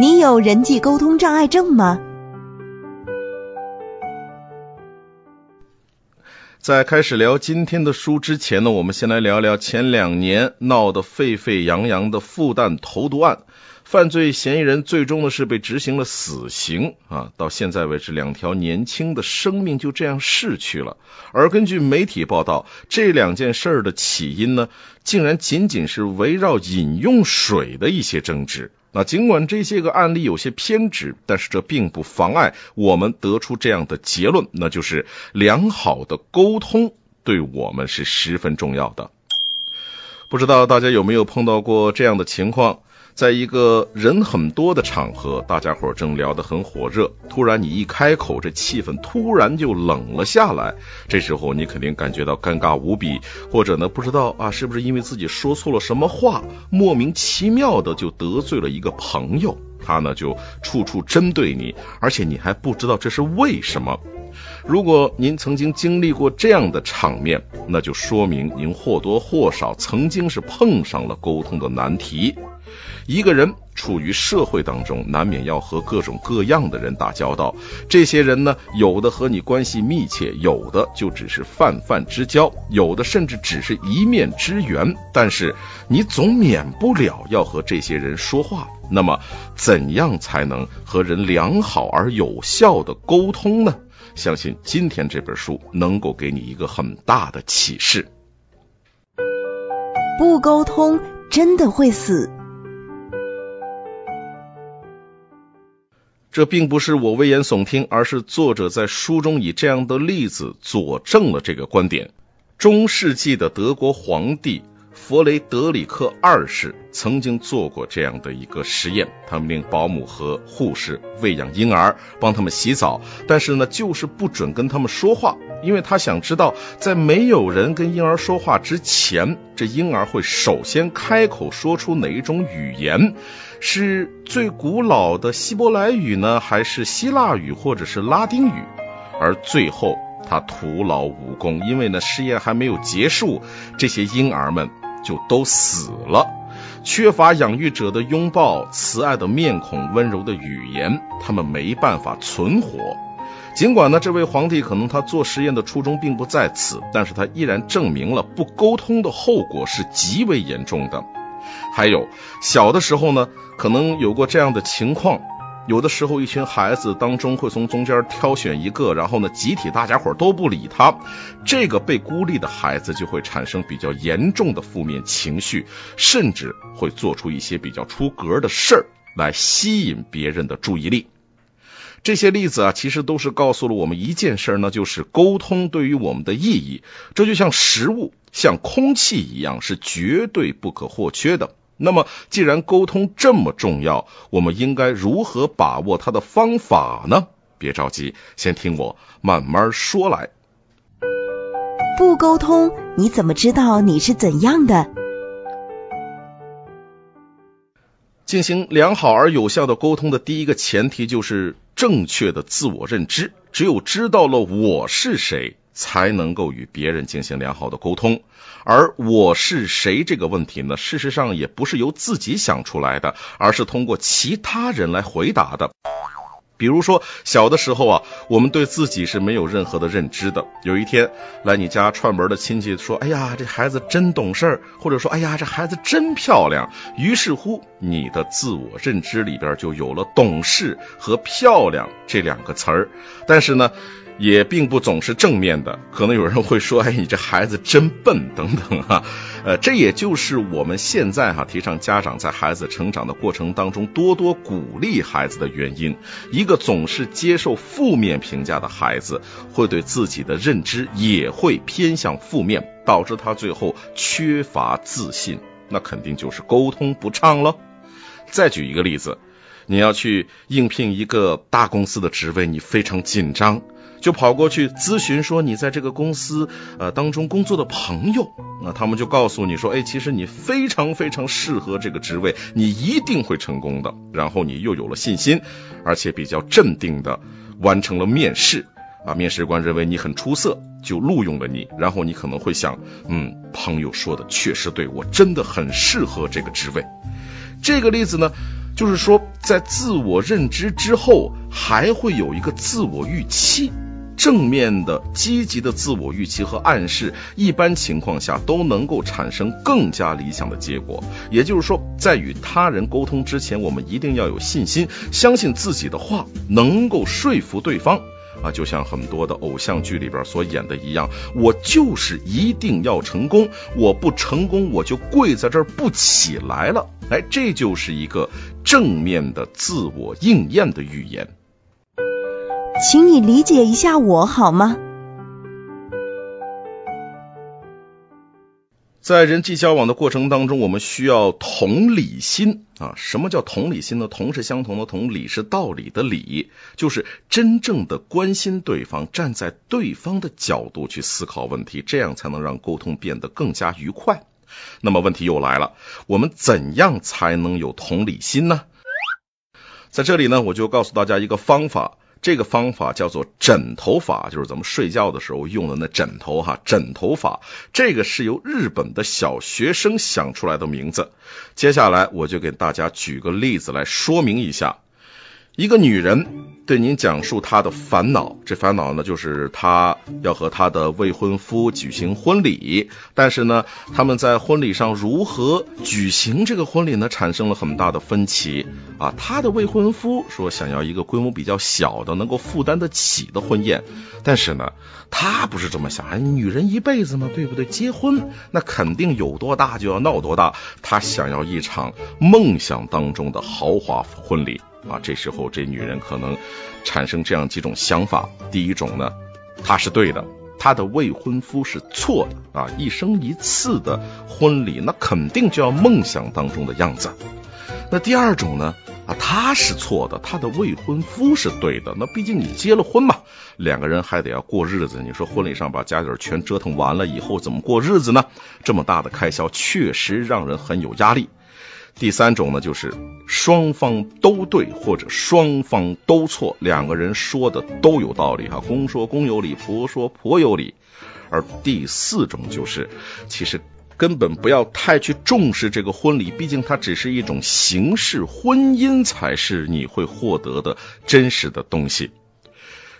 你有人际沟通障碍症吗？在开始聊今天的书之前呢，我们先来聊聊前两年闹得沸沸扬扬的复旦投毒案。犯罪嫌疑人最终呢是被执行了死刑啊！到现在为止，两条年轻的生命就这样逝去了。而根据媒体报道，这两件事的起因呢，竟然仅仅是围绕饮用水的一些争执。那尽管这些个案例有些偏执，但是这并不妨碍我们得出这样的结论，那就是良好的沟通对我们是十分重要的。不知道大家有没有碰到过这样的情况？在一个人很多的场合，大家伙正聊得很火热，突然你一开口，这气氛突然就冷了下来。这时候你肯定感觉到尴尬无比，或者呢不知道啊是不是因为自己说错了什么话，莫名其妙的就得罪了一个朋友，他呢就处处针对你，而且你还不知道这是为什么。如果您曾经经历过这样的场面，那就说明您或多或少曾经是碰上了沟通的难题。一个人处于社会当中，难免要和各种各样的人打交道。这些人呢，有的和你关系密切，有的就只是泛泛之交，有的甚至只是一面之缘。但是你总免不了要和这些人说话。那么，怎样才能和人良好而有效的沟通呢？相信今天这本书能够给你一个很大的启示。不沟通真的会死。这并不是我危言耸听，而是作者在书中以这样的例子佐证了这个观点。中世纪的德国皇帝弗雷德里克二世曾经做过这样的一个实验，他们令保姆和护士喂养婴儿，帮他们洗澡，但是呢，就是不准跟他们说话，因为他想知道，在没有人跟婴儿说话之前，这婴儿会首先开口说出哪一种语言。是最古老的希伯来语呢，还是希腊语，或者是拉丁语？而最后他徒劳无功，因为呢试验还没有结束，这些婴儿们就都死了。缺乏养育者的拥抱、慈爱的面孔、温柔的语言，他们没办法存活。尽管呢，这位皇帝可能他做实验的初衷并不在此，但是他依然证明了不沟通的后果是极为严重的。还有小的时候呢，可能有过这样的情况，有的时候一群孩子当中会从中间挑选一个，然后呢，集体大家伙都不理他，这个被孤立的孩子就会产生比较严重的负面情绪，甚至会做出一些比较出格的事儿来吸引别人的注意力。这些例子啊，其实都是告诉了我们一件事，那就是沟通对于我们的意义。这就像食物、像空气一样，是绝对不可或缺的。那么，既然沟通这么重要，我们应该如何把握它的方法呢？别着急，先听我慢慢说来。不沟通，你怎么知道你是怎样的？进行良好而有效的沟通的第一个前提就是。正确的自我认知，只有知道了我是谁，才能够与别人进行良好的沟通。而我是谁这个问题呢？事实上也不是由自己想出来的，而是通过其他人来回答的。比如说，小的时候啊，我们对自己是没有任何的认知的。有一天来你家串门的亲戚说：“哎呀，这孩子真懂事或者说：“哎呀，这孩子真漂亮。”于是乎，你的自我认知里边就有了“懂事”和“漂亮”这两个词儿。但是呢。也并不总是正面的，可能有人会说：“哎，你这孩子真笨，等等哈。”呃，这也就是我们现在哈提倡家长在孩子成长的过程当中多多鼓励孩子的原因。一个总是接受负面评价的孩子，会对自己的认知也会偏向负面，导致他最后缺乏自信，那肯定就是沟通不畅了。再举一个例子，你要去应聘一个大公司的职位，你非常紧张。就跑过去咨询说你在这个公司呃当中工作的朋友，那他们就告诉你说，哎，其实你非常非常适合这个职位，你一定会成功的。然后你又有了信心，而且比较镇定的完成了面试啊，面试官认为你很出色，就录用了你。然后你可能会想，嗯，朋友说的确实对，我真的很适合这个职位。这个例子呢。就是说，在自我认知之后，还会有一个自我预期。正面的、积极的自我预期和暗示，一般情况下都能够产生更加理想的结果。也就是说，在与他人沟通之前，我们一定要有信心，相信自己的话能够说服对方。啊，就像很多的偶像剧里边所演的一样，我就是一定要成功，我不成功我就跪在这儿不起来了。哎，这就是一个正面的自我应验的语言。请你理解一下我好吗？在人际交往的过程当中，我们需要同理心啊。什么叫同理心呢？同是相同的同，理是道理的理，就是真正的关心对方，站在对方的角度去思考问题，这样才能让沟通变得更加愉快。那么问题又来了，我们怎样才能有同理心呢？在这里呢，我就告诉大家一个方法。这个方法叫做枕头法，就是咱们睡觉的时候用的那枕头哈。枕头法，这个是由日本的小学生想出来的名字。接下来我就给大家举个例子来说明一下。一个女人对您讲述她的烦恼，这烦恼呢，就是她要和她的未婚夫举行婚礼，但是呢，他们在婚礼上如何举行这个婚礼呢，产生了很大的分歧啊。她的未婚夫说想要一个规模比较小的，能够负担得起的婚宴，但是呢，她不是这么想，女人一辈子嘛，对不对？结婚那肯定有多大就要闹多大，她想要一场梦想当中的豪华婚礼。啊，这时候这女人可能产生这样几种想法：第一种呢，她是对的，她的未婚夫是错的啊，一生一次的婚礼，那肯定就要梦想当中的样子。那第二种呢，啊，她是错的，她的未婚夫是对的。那毕竟你结了婚嘛，两个人还得要过日子。你说婚礼上把家底全折腾完了以后，怎么过日子呢？这么大的开销，确实让人很有压力。第三种呢，就是双方都对或者双方都错，两个人说的都有道理哈，公说公有理，婆说婆有理。而第四种就是，其实根本不要太去重视这个婚礼，毕竟它只是一种形式，婚姻才是你会获得的真实的东西。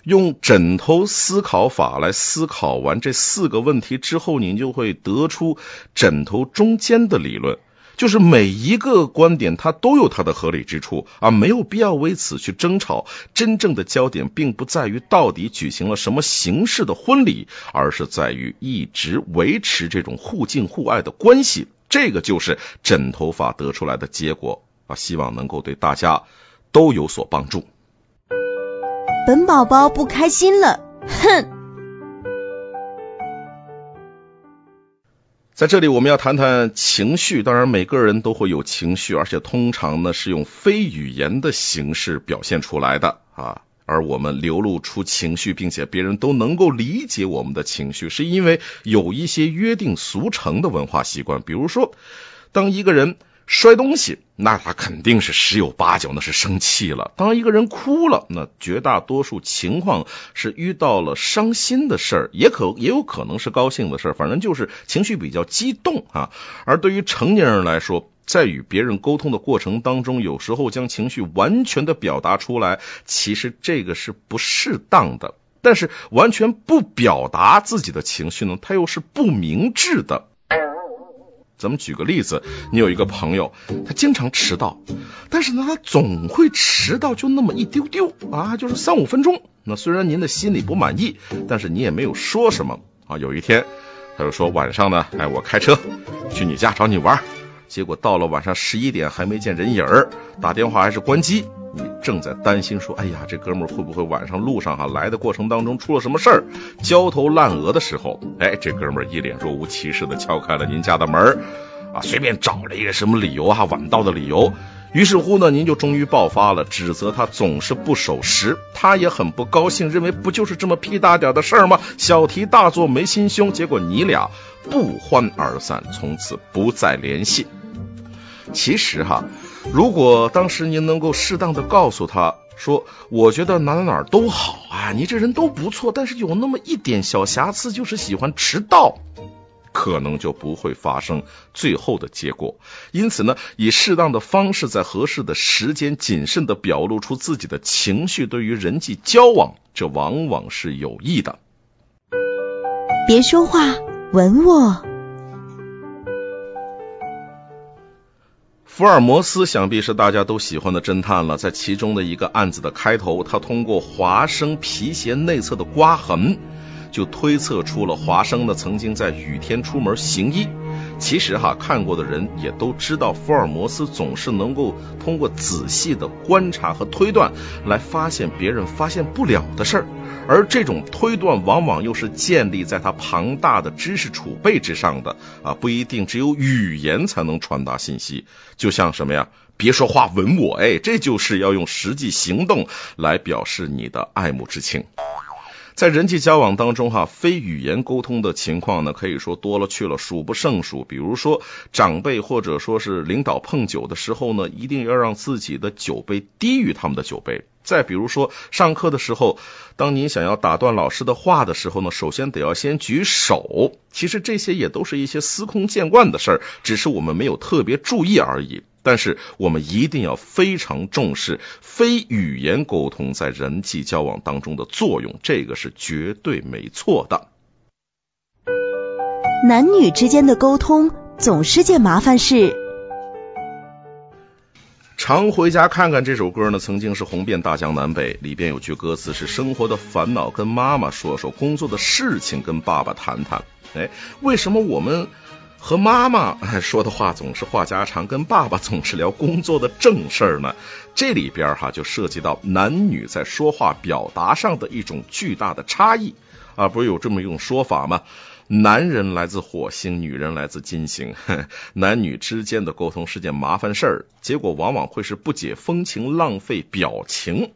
用枕头思考法来思考完这四个问题之后，你就会得出枕头中间的理论。就是每一个观点，它都有它的合理之处啊，没有必要为此去争吵。真正的焦点并不在于到底举行了什么形式的婚礼，而是在于一直维持这种互敬互爱的关系。这个就是枕头法得出来的结果啊，希望能够对大家都有所帮助。本宝宝不开心了，哼。在这里，我们要谈谈情绪。当然，每个人都会有情绪，而且通常呢是用非语言的形式表现出来的啊。而我们流露出情绪，并且别人都能够理解我们的情绪，是因为有一些约定俗成的文化习惯。比如说，当一个人。摔东西，那他肯定是十有八九那是生气了。当一个人哭了，那绝大多数情况是遇到了伤心的事儿，也可也有可能是高兴的事儿，反正就是情绪比较激动啊。而对于成年人来说，在与别人沟通的过程当中，有时候将情绪完全的表达出来，其实这个是不适当的。但是完全不表达自己的情绪呢，他又是不明智的。咱们举个例子，你有一个朋友，他经常迟到，但是呢，他总会迟到就那么一丢丢啊，就是三五分钟。那虽然您的心里不满意，但是你也没有说什么啊。有一天，他就说晚上呢，哎，我开车去你家找你玩，结果到了晚上十一点还没见人影儿，打电话还是关机。你正在担心说，哎呀，这哥们儿会不会晚上路上哈来的过程当中出了什么事儿，焦头烂额的时候，哎，这哥们儿一脸若无其事的敲开了您家的门啊，随便找了一个什么理由啊，晚到的理由。于是乎呢，您就终于爆发了，指责他总是不守时。他也很不高兴，认为不就是这么屁大点的事儿吗？小题大做，没心胸。结果你俩不欢而散，从此不再联系。其实哈。如果当时您能够适当的告诉他说，我觉得哪哪哪都好啊，你这人都不错，但是有那么一点小瑕疵，就是喜欢迟到，可能就不会发生最后的结果。因此呢，以适当的方式，在合适的时间，谨慎的表露出自己的情绪，对于人际交往，这往往是有益的。别说话，吻我。福尔摩斯想必是大家都喜欢的侦探了。在其中的一个案子的开头，他通过华生皮鞋内侧的刮痕，就推测出了华生呢曾经在雨天出门行医。其实哈，看过的人也都知道，福尔摩斯总是能够通过仔细的观察和推断，来发现别人发现不了的事儿。而这种推断往往又是建立在他庞大的知识储备之上的啊，不一定只有语言才能传达信息。就像什么呀？别说话，吻我，哎，这就是要用实际行动来表示你的爱慕之情。在人际交往当中，哈，非语言沟通的情况呢，可以说多了去了，数不胜数。比如说，长辈或者说是领导碰酒的时候呢，一定要让自己的酒杯低于他们的酒杯。再比如说，上课的时候，当您想要打断老师的话的时候呢，首先得要先举手。其实这些也都是一些司空见惯的事儿，只是我们没有特别注意而已。但是我们一定要非常重视非语言沟通在人际交往当中的作用，这个是绝对没错的。男女之间的沟通总是件麻烦事。常回家看看这首歌呢，曾经是红遍大江南北。里边有句歌词是：生活的烦恼跟妈妈说说，工作的事情跟爸爸谈谈。哎，为什么我们和妈妈说的话总是话家常，跟爸爸总是聊工作的正事儿呢？这里边哈就涉及到男女在说话表达上的一种巨大的差异啊，不是有这么一种说法吗？男人来自火星，女人来自金星。男女之间的沟通是件麻烦事儿，结果往往会是不解风情、浪费表情。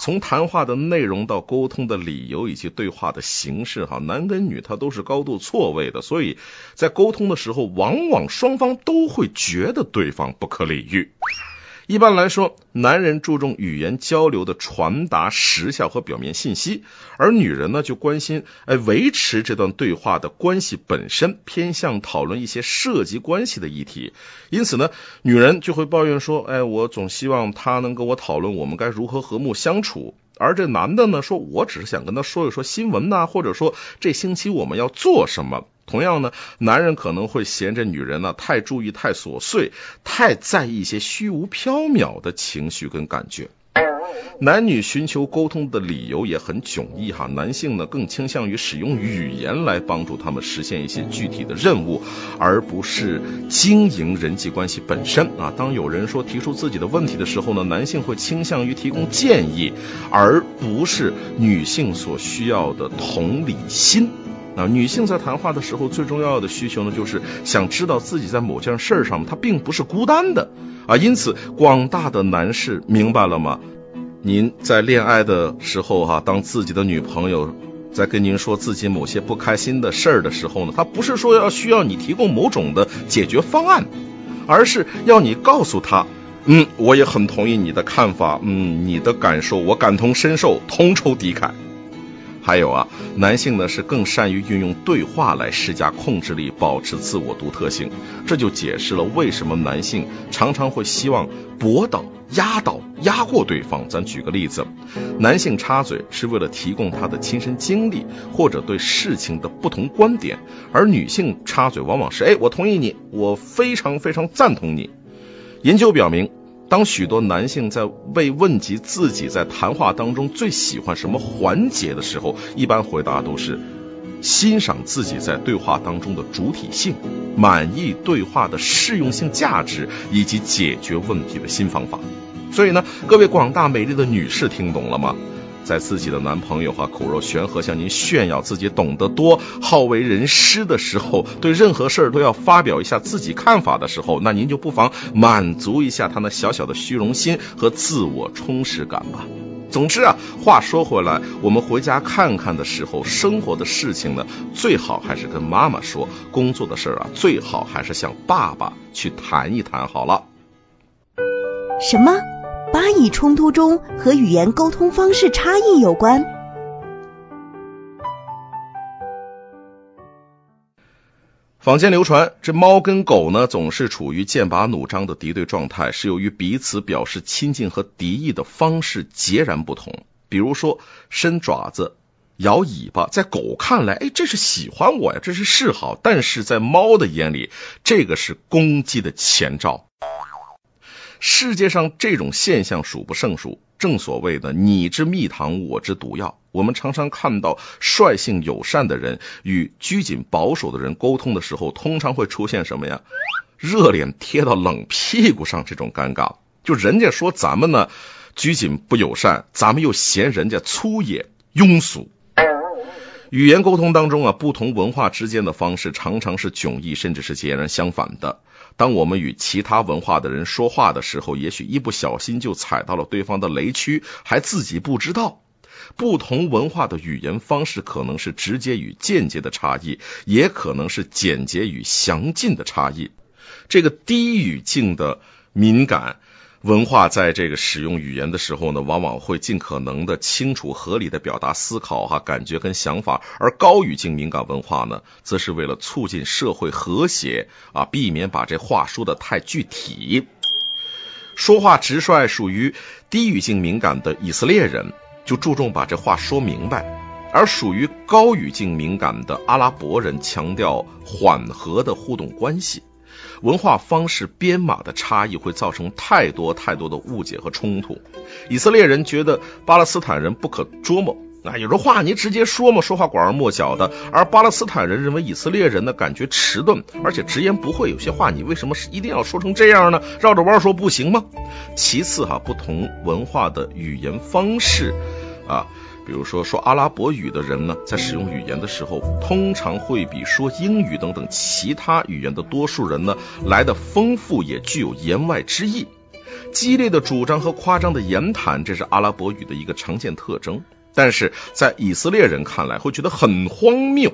从谈话的内容到沟通的理由以及对话的形式，哈，男跟女他都是高度错位的，所以在沟通的时候，往往双方都会觉得对方不可理喻。一般来说，男人注重语言交流的传达时效和表面信息，而女人呢就关心哎维持这段对话的关系本身，偏向讨论一些涉及关系的议题。因此呢，女人就会抱怨说，哎，我总希望他能跟我讨论我们该如何和睦相处。而这男的呢，说我只是想跟他说一说新闻呐，或者说这星期我们要做什么。同样呢，男人可能会嫌这女人呢太注意、太琐碎、太在意一些虚无缥缈的情绪跟感觉。男女寻求沟通的理由也很迥异哈。男性呢更倾向于使用语言来帮助他们实现一些具体的任务，而不是经营人际关系本身啊。当有人说提出自己的问题的时候呢，男性会倾向于提供建议，而不是女性所需要的同理心。啊，女性在谈话的时候最重要的需求呢，就是想知道自己在某件事上她并不是孤单的啊。因此，广大的男士明白了吗？您在恋爱的时候哈，当自己的女朋友在跟您说自己某些不开心的事儿的时候呢，她不是说要需要你提供某种的解决方案，而是要你告诉她，嗯，我也很同意你的看法，嗯，你的感受我感同身受，同仇敌忾。还有啊，男性呢是更善于运用对话来施加控制力，保持自我独特性。这就解释了为什么男性常常会希望驳倒、压倒、压过对方。咱举个例子，男性插嘴是为了提供他的亲身经历或者对事情的不同观点，而女性插嘴往往是哎，我同意你，我非常非常赞同你。研究表明。当许多男性在被问及自己在谈话当中最喜欢什么环节的时候，一般回答都是欣赏自己在对话当中的主体性，满意对话的适用性价值以及解决问题的新方法。所以呢，各位广大美丽的女士，听懂了吗？在自己的男朋友哈口若悬河向您炫耀自己懂得多、好为人师的时候，对任何事儿都要发表一下自己看法的时候，那您就不妨满足一下他那小小的虚荣心和自我充实感吧。总之啊，话说回来，我们回家看看的时候，生活的事情呢，最好还是跟妈妈说；工作的事儿啊，最好还是向爸爸去谈一谈好了。什么？巴以冲突中和语言沟通方式差异有关。坊间流传，这猫跟狗呢总是处于剑拔弩张的敌对状态，是由于彼此表示亲近和敌意的方式截然不同。比如说，伸爪子、摇尾巴，在狗看来，哎，这是喜欢我呀，这是示好；但是在猫的眼里，这个是攻击的前兆。世界上这种现象数不胜数，正所谓的“你之蜜糖，我之毒药”。我们常常看到率性友善的人与拘谨保守的人沟通的时候，通常会出现什么呀？热脸贴到冷屁股上这种尴尬。就人家说咱们呢拘谨不友善，咱们又嫌人家粗野庸俗。语言沟通当中啊，不同文化之间的方式常常是迥异，甚至是截然相反的。当我们与其他文化的人说话的时候，也许一不小心就踩到了对方的雷区，还自己不知道。不同文化的语言方式可能是直接与间接的差异，也可能是简洁与详尽的差异。这个低语境的敏感。文化在这个使用语言的时候呢，往往会尽可能的清楚、合理的表达思考、哈感觉跟想法；而高语境敏感文化呢，则是为了促进社会和谐啊，避免把这话说的太具体。说话直率、属于低语境敏感的以色列人，就注重把这话说明白；而属于高语境敏感的阿拉伯人，强调缓和的互动关系。文化方式编码的差异会造成太多太多的误解和冲突。以色列人觉得巴勒斯坦人不可捉摸，啊，有的话你直接说嘛，说话拐弯抹角的；而巴勒斯坦人认为以色列人呢感觉迟钝，而且直言不讳，有些话你为什么是一定要说成这样呢？绕着弯说不行吗？其次哈，不同文化的语言方式，啊。比如说，说阿拉伯语的人呢，在使用语言的时候，通常会比说英语等等其他语言的多数人呢来的丰富，也具有言外之意。激烈的主张和夸张的言谈，这是阿拉伯语的一个常见特征。但是在以色列人看来，会觉得很荒谬。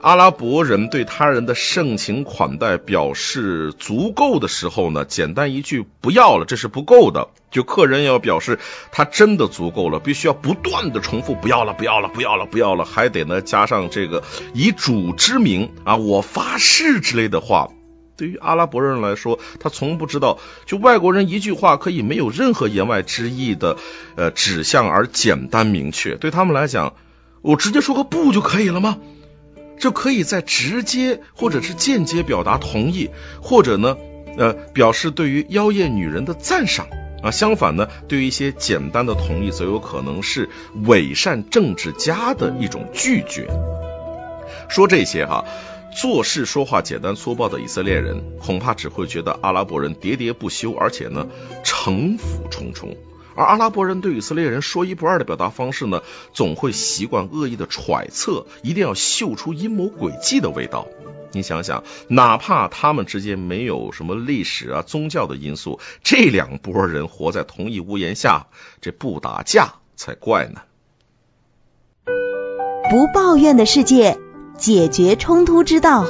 阿拉伯人对他人的盛情款待表示足够的时候呢，简单一句“不要了”，这是不够的。就客人要表示他真的足够了，必须要不断的重复“不要了，不要了，不要了，不要了”，还得呢加上这个以主之名啊，我发誓之类的话。对于阿拉伯人来说，他从不知道，就外国人一句话可以没有任何言外之意的呃指向而简单明确。对他们来讲，我直接说个不就可以了吗？就可以在直接或者是间接表达同意，或者呢，呃，表示对于妖艳女人的赞赏啊。相反呢，对于一些简单的同意，则有可能是伪善政治家的一种拒绝。说这些哈，做事说话简单粗暴的以色列人，恐怕只会觉得阿拉伯人喋喋不休，而且呢，城府重重。而阿拉伯人对以色列人说一不二的表达方式呢，总会习惯恶意的揣测，一定要嗅出阴谋诡计的味道。你想想，哪怕他们之间没有什么历史啊、宗教的因素，这两拨人活在同一屋檐下，这不打架才怪呢。不抱怨的世界，解决冲突之道。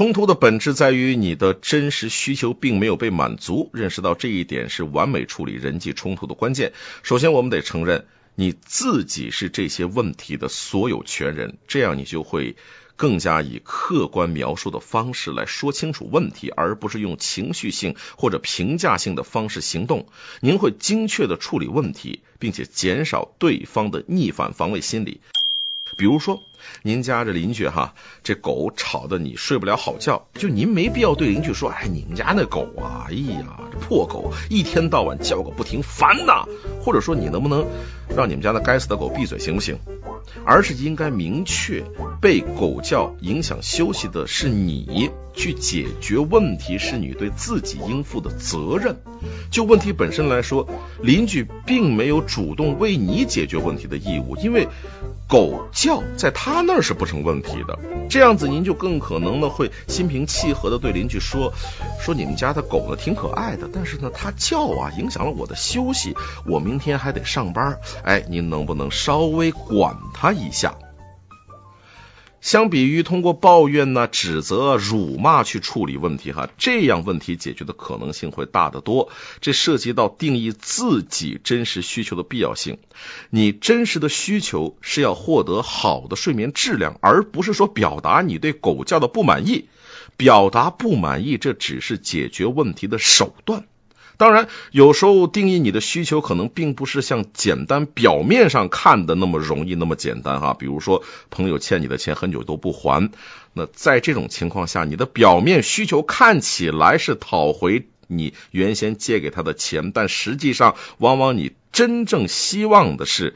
冲突的本质在于你的真实需求并没有被满足，认识到这一点是完美处理人际冲突的关键。首先，我们得承认你自己是这些问题的所有权人，这样你就会更加以客观描述的方式来说清楚问题，而不是用情绪性或者评价性的方式行动。您会精确的处理问题，并且减少对方的逆反防卫心理。比如说，您家这邻居哈，这狗吵得你睡不了好觉，就您没必要对邻居说，哎，你们家那狗啊，哎呀，这破狗一天到晚叫个不停，烦呐！或者说，你能不能让你们家那该死的狗闭嘴，行不行？而是应该明确，被狗叫影响休息的是你，去解决问题是你对自己应负的责任。就问题本身来说，邻居并没有主动为你解决问题的义务，因为狗叫在他他那儿是不成问题的。这样子您就更可能呢会心平气和的对邻居说，说你们家的狗呢挺可爱的，但是呢它叫啊影响了我的休息，我明天还得上班，哎，您能不能稍微管它一下？相比于通过抱怨呢、指责、辱骂去处理问题，哈，这样问题解决的可能性会大得多。这涉及到定义自己真实需求的必要性。你真实的需求是要获得好的睡眠质量，而不是说表达你对狗叫的不满意。表达不满意，这只是解决问题的手段。当然，有时候定义你的需求可能并不是像简单表面上看的那么容易那么简单哈。比如说，朋友欠你的钱很久都不还，那在这种情况下，你的表面需求看起来是讨回你原先借给他的钱，但实际上，往往你真正希望的是，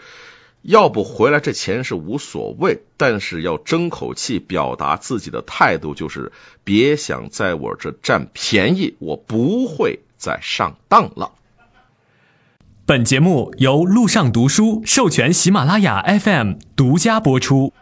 要不回来这钱是无所谓，但是要争口气，表达自己的态度，就是别想在我这占便宜，我不会。在上当了。本节目由路上读书授权喜马拉雅 FM 独家播出。